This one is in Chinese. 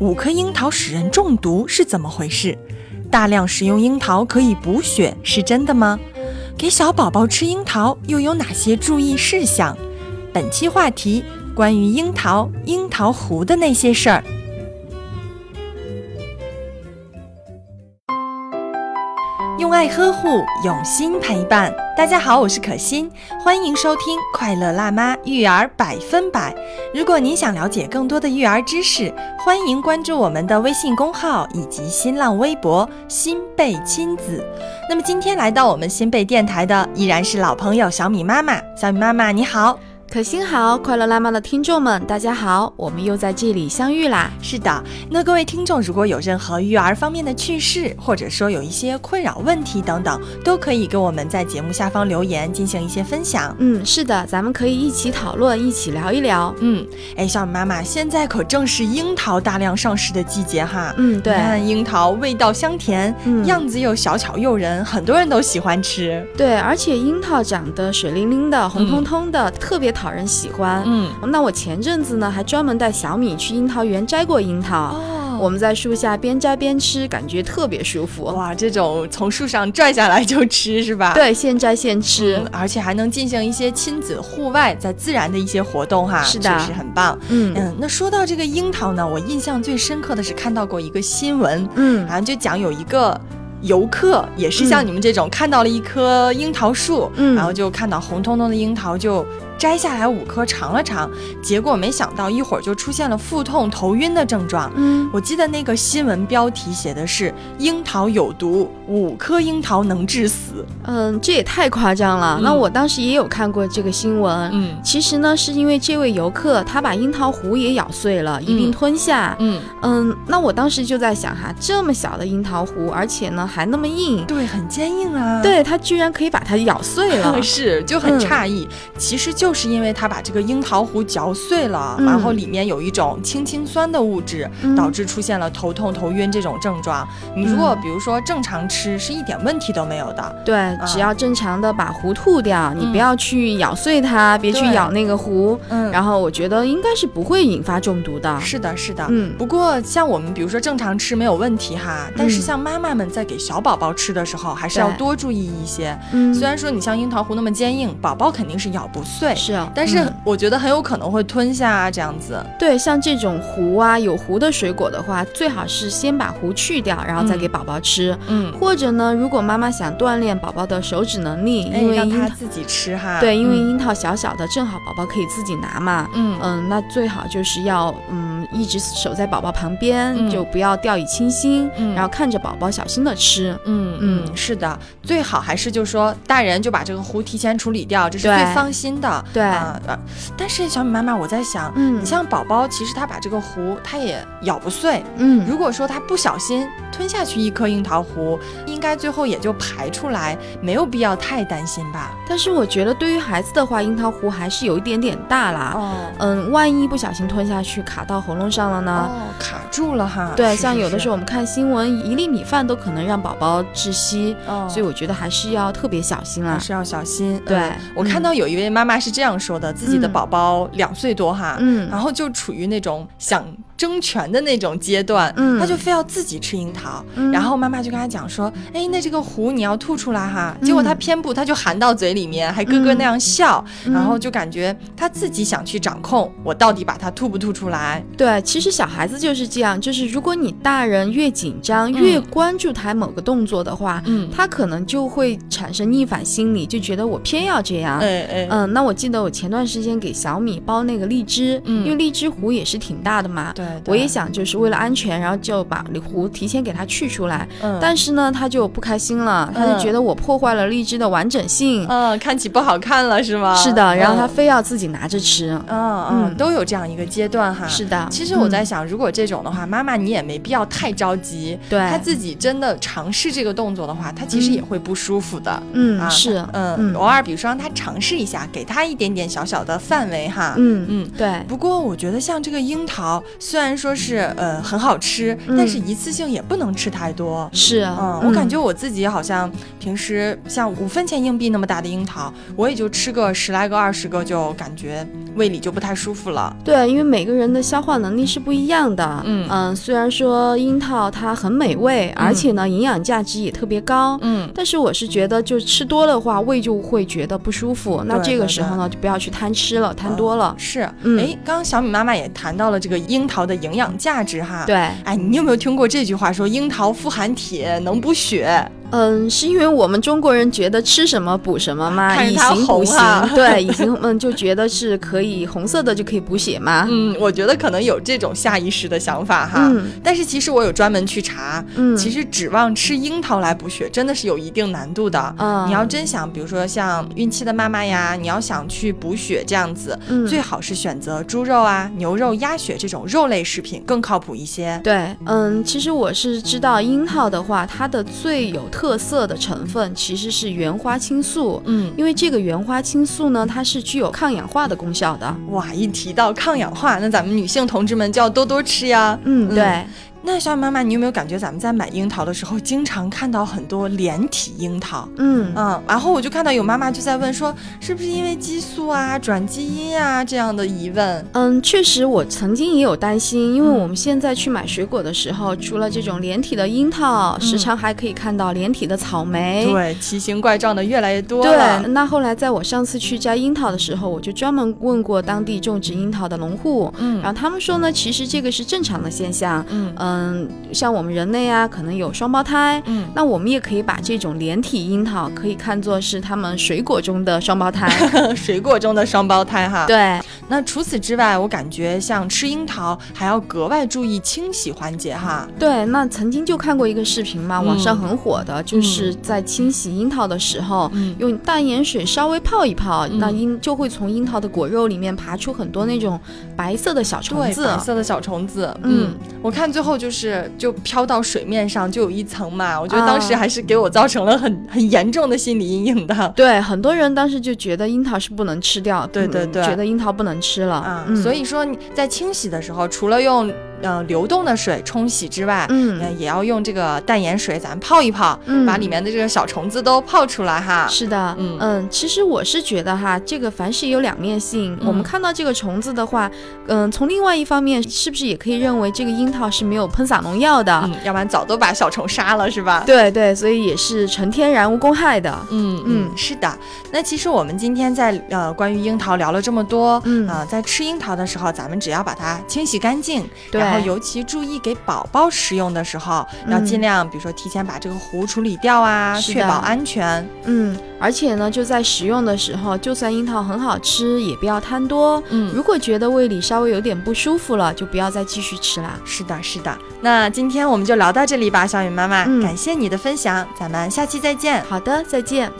五颗樱桃使人中毒是怎么回事？大量食用樱桃可以补血是真的吗？给小宝宝吃樱桃又有哪些注意事项？本期话题关于樱桃、樱桃核的那些事儿。用爱呵护，用心陪伴。大家好，我是可心，欢迎收听《快乐辣妈育儿百分百》。如果您想了解更多的育儿知识，欢迎关注我们的微信公号以及新浪微博“新贝亲子”。那么今天来到我们新贝电台的依然是老朋友小米妈妈。小米妈妈，你好。可心好，快乐辣妈的听众们，大家好，我们又在这里相遇啦。是的，那各位听众如果有任何育儿方面的趣事，或者说有一些困扰问题等等，都可以给我们在节目下方留言进行一些分享。嗯，是的，咱们可以一起讨论，一起聊一聊。嗯，哎，小米妈妈，现在可正是樱桃大量上市的季节哈。嗯，对，看樱桃味道香甜，样子又小巧诱人，很多人都喜欢吃。对，而且樱桃长得水灵灵的，红彤彤的，特别讨人喜欢。嗯，那我前阵子呢，还专门带小米去樱桃园摘过樱桃。哦，我们在树下边摘边吃，感觉特别舒服。哇，这种从树上拽下来就吃是吧？对，现摘现吃，而且还能进行一些亲子户外在自然的一些活动哈。是的，确实很棒。嗯嗯，那说到这个樱桃呢，我印象最深刻的是看到过一个新闻，嗯，然后就讲有一个。游客也是像你们这种看到了一棵樱桃树，嗯，然后就看到红彤彤的樱桃就。摘下来五颗尝了尝，结果没想到一会儿就出现了腹痛、头晕的症状。嗯，我记得那个新闻标题写的是“樱桃有毒，五颗樱桃能致死”。嗯，这也太夸张了。那我当时也有看过这个新闻。嗯，其实呢，是因为这位游客他把樱桃核也咬碎了，一并吞下。嗯嗯，那我当时就在想哈，这么小的樱桃核，而且呢还那么硬，对，很坚硬啊。对，他居然可以把它咬碎了，是就很诧异。其实就。就是因为他把这个樱桃核嚼碎了，然后里面有一种氢氰酸的物质，导致出现了头痛、头晕这种症状。你如果比如说正常吃，是一点问题都没有的。对，只要正常的把核吐掉，你不要去咬碎它，别去咬那个核。嗯，然后我觉得应该是不会引发中毒的。是的，是的。嗯，不过像我们比如说正常吃没有问题哈，但是像妈妈们在给小宝宝吃的时候，还是要多注意一些。嗯，虽然说你像樱桃核那么坚硬，宝宝肯定是咬不碎。是啊，但是我觉得很有可能会吞下啊这样子。对，像这种核啊有核的水果的话，最好是先把核去掉，然后再给宝宝吃。嗯，或者呢，如果妈妈想锻炼宝宝的手指能力，因为让他自己吃哈。对，因为樱桃小小的，正好宝宝可以自己拿嘛。嗯嗯，那最好就是要嗯一直守在宝宝旁边，就不要掉以轻心，然后看着宝宝小心的吃。嗯嗯，是的，最好还是就是说大人就把这个壶提前处理掉，这是最放心的。对。啊，但是小米妈妈，我在想，嗯，你像宝宝，其实他把这个壶他也咬不碎，嗯，如果说他不小心吞下去一颗樱桃核，应该最后也就排出来，没有必要太担心吧。但是我觉得对于孩子的话，樱桃核还是有一点点大啦，哦，嗯，万一不小心吞下去卡到喉咙上了呢？哦，卡住了哈。对，像有的时候我们看新闻，一粒米饭都可能让宝宝窒息，哦，所以我觉得还是要特别小心啊，还是要小心。对我看到有一位妈妈是这样说的，自己的宝宝两岁多哈，嗯，然后就处于那种想。争权的那种阶段，嗯，他就非要自己吃樱桃，然后妈妈就跟他讲说，哎，那这个核你要吐出来哈，结果他偏不，他就含到嘴里面，还咯咯那样笑，然后就感觉他自己想去掌控我到底把它吐不吐出来。对，其实小孩子就是这样，就是如果你大人越紧张，越关注他某个动作的话，嗯，他可能就会产生逆反心理，就觉得我偏要这样。哎哎，嗯，那我记得我前段时间给小米包那个荔枝，因为荔枝核也是挺大的嘛，对。我也想，就是为了安全，然后就把核提前给它去出来。嗯，但是呢，他就不开心了，他就觉得我破坏了荔枝的完整性。嗯，看起不好看了是吗？是的，然后他非要自己拿着吃。嗯嗯，都有这样一个阶段哈。是的，其实我在想，如果这种的话，妈妈你也没必要太着急。对，他自己真的尝试这个动作的话，他其实也会不舒服的。嗯，是，嗯，偶尔比如说让他尝试一下，给他一点点小小的范围哈。嗯嗯，对。不过我觉得像这个樱桃，虽然说是呃很好吃，但是一次性也不能吃太多。是，嗯，我感觉我自己好像平时像五分钱硬币那么大的樱桃，我也就吃个十来个、二十个，就感觉胃里就不太舒服了。对，因为每个人的消化能力是不一样的。嗯嗯，虽然说樱桃它很美味，而且呢营养价值也特别高。嗯，但是我是觉得就吃多的话，胃就会觉得不舒服。那这个时候呢，就不要去贪吃了，贪多了。是，哎，刚刚小米妈妈也谈到了这个樱桃的营养价值哈。对，哎，你有没有听过这句话说樱桃富含铁，能补血？嗯，是因为我们中国人觉得吃什么补什么吗？以形补形，对，以形嗯就觉得是可以红色的就可以补血吗？嗯，我觉得可能有这种下意识的想法哈。嗯。但是其实我有专门去查，嗯，其实指望吃樱桃来补血真的是有一定难度的。嗯。你要真想，比如说像孕期的妈妈呀，你要想去补血这样子，嗯，最好是选择猪肉啊、牛肉、鸭血这种肉类食品更靠谱一些。对，嗯，其实我是知道樱桃的话，它的最有特色的成分其实是原花青素，嗯，因为这个原花青素呢，它是具有抗氧化的功效的。哇，一提到抗氧化，那咱们女性同志们就要多多吃呀。嗯，对。那小雨妈妈，你有没有感觉咱们在买樱桃的时候，经常看到很多连体樱桃？嗯嗯，然后我就看到有妈妈就在问说，是不是因为激素啊、转基因啊这样的疑问？嗯，确实，我曾经也有担心，因为我们现在去买水果的时候，除了这种连体的樱桃，时常还可以看到连体的草莓，对，奇形怪状的越来越多了。对，那后来在我上次去摘樱桃的时候，我就专门问过当地种植樱桃的农户，嗯，然后他们说呢，其实这个是正常的现象，嗯。嗯，像我们人类啊，可能有双胞胎，嗯，那我们也可以把这种连体樱桃可以看作是他们水果中的双胞胎，水果中的双胞胎哈。对，那除此之外，我感觉像吃樱桃还要格外注意清洗环节哈。对，那曾经就看过一个视频嘛，网上很火的，就是在清洗樱桃的时候，用淡盐水稍微泡一泡，那樱就会从樱桃的果肉里面爬出很多那种白色的小虫子，白色的小虫子。嗯，我看最后。就是就飘到水面上就有一层嘛，我觉得当时还是给我造成了很很严重的心理阴影的。对，很多人当时就觉得樱桃是不能吃掉，对对对，觉得樱桃不能吃了啊。所以说你在清洗的时候，除了用。呃，流动的水冲洗之外，嗯，也要用这个淡盐水，咱泡一泡，嗯，把里面的这个小虫子都泡出来哈。是的，嗯嗯，其实我是觉得哈，这个凡事有两面性。我们看到这个虫子的话，嗯，从另外一方面，是不是也可以认为这个樱桃是没有喷洒农药的？要不然早都把小虫杀了，是吧？对对，所以也是纯天然无公害的。嗯嗯，是的。那其实我们今天在呃关于樱桃聊了这么多，嗯啊，在吃樱桃的时候，咱们只要把它清洗干净，对。然后尤其注意给宝宝食用的时候，要尽量，比如说提前把这个核处理掉啊，确保安全。嗯，而且呢，就在食用的时候，就算樱桃很好吃，也不要贪多。嗯，如果觉得胃里稍微有点不舒服了，就不要再继续吃了。是的，是的。那今天我们就聊到这里吧，小雨妈妈，感谢你的分享，咱们下期再见。好的，再见。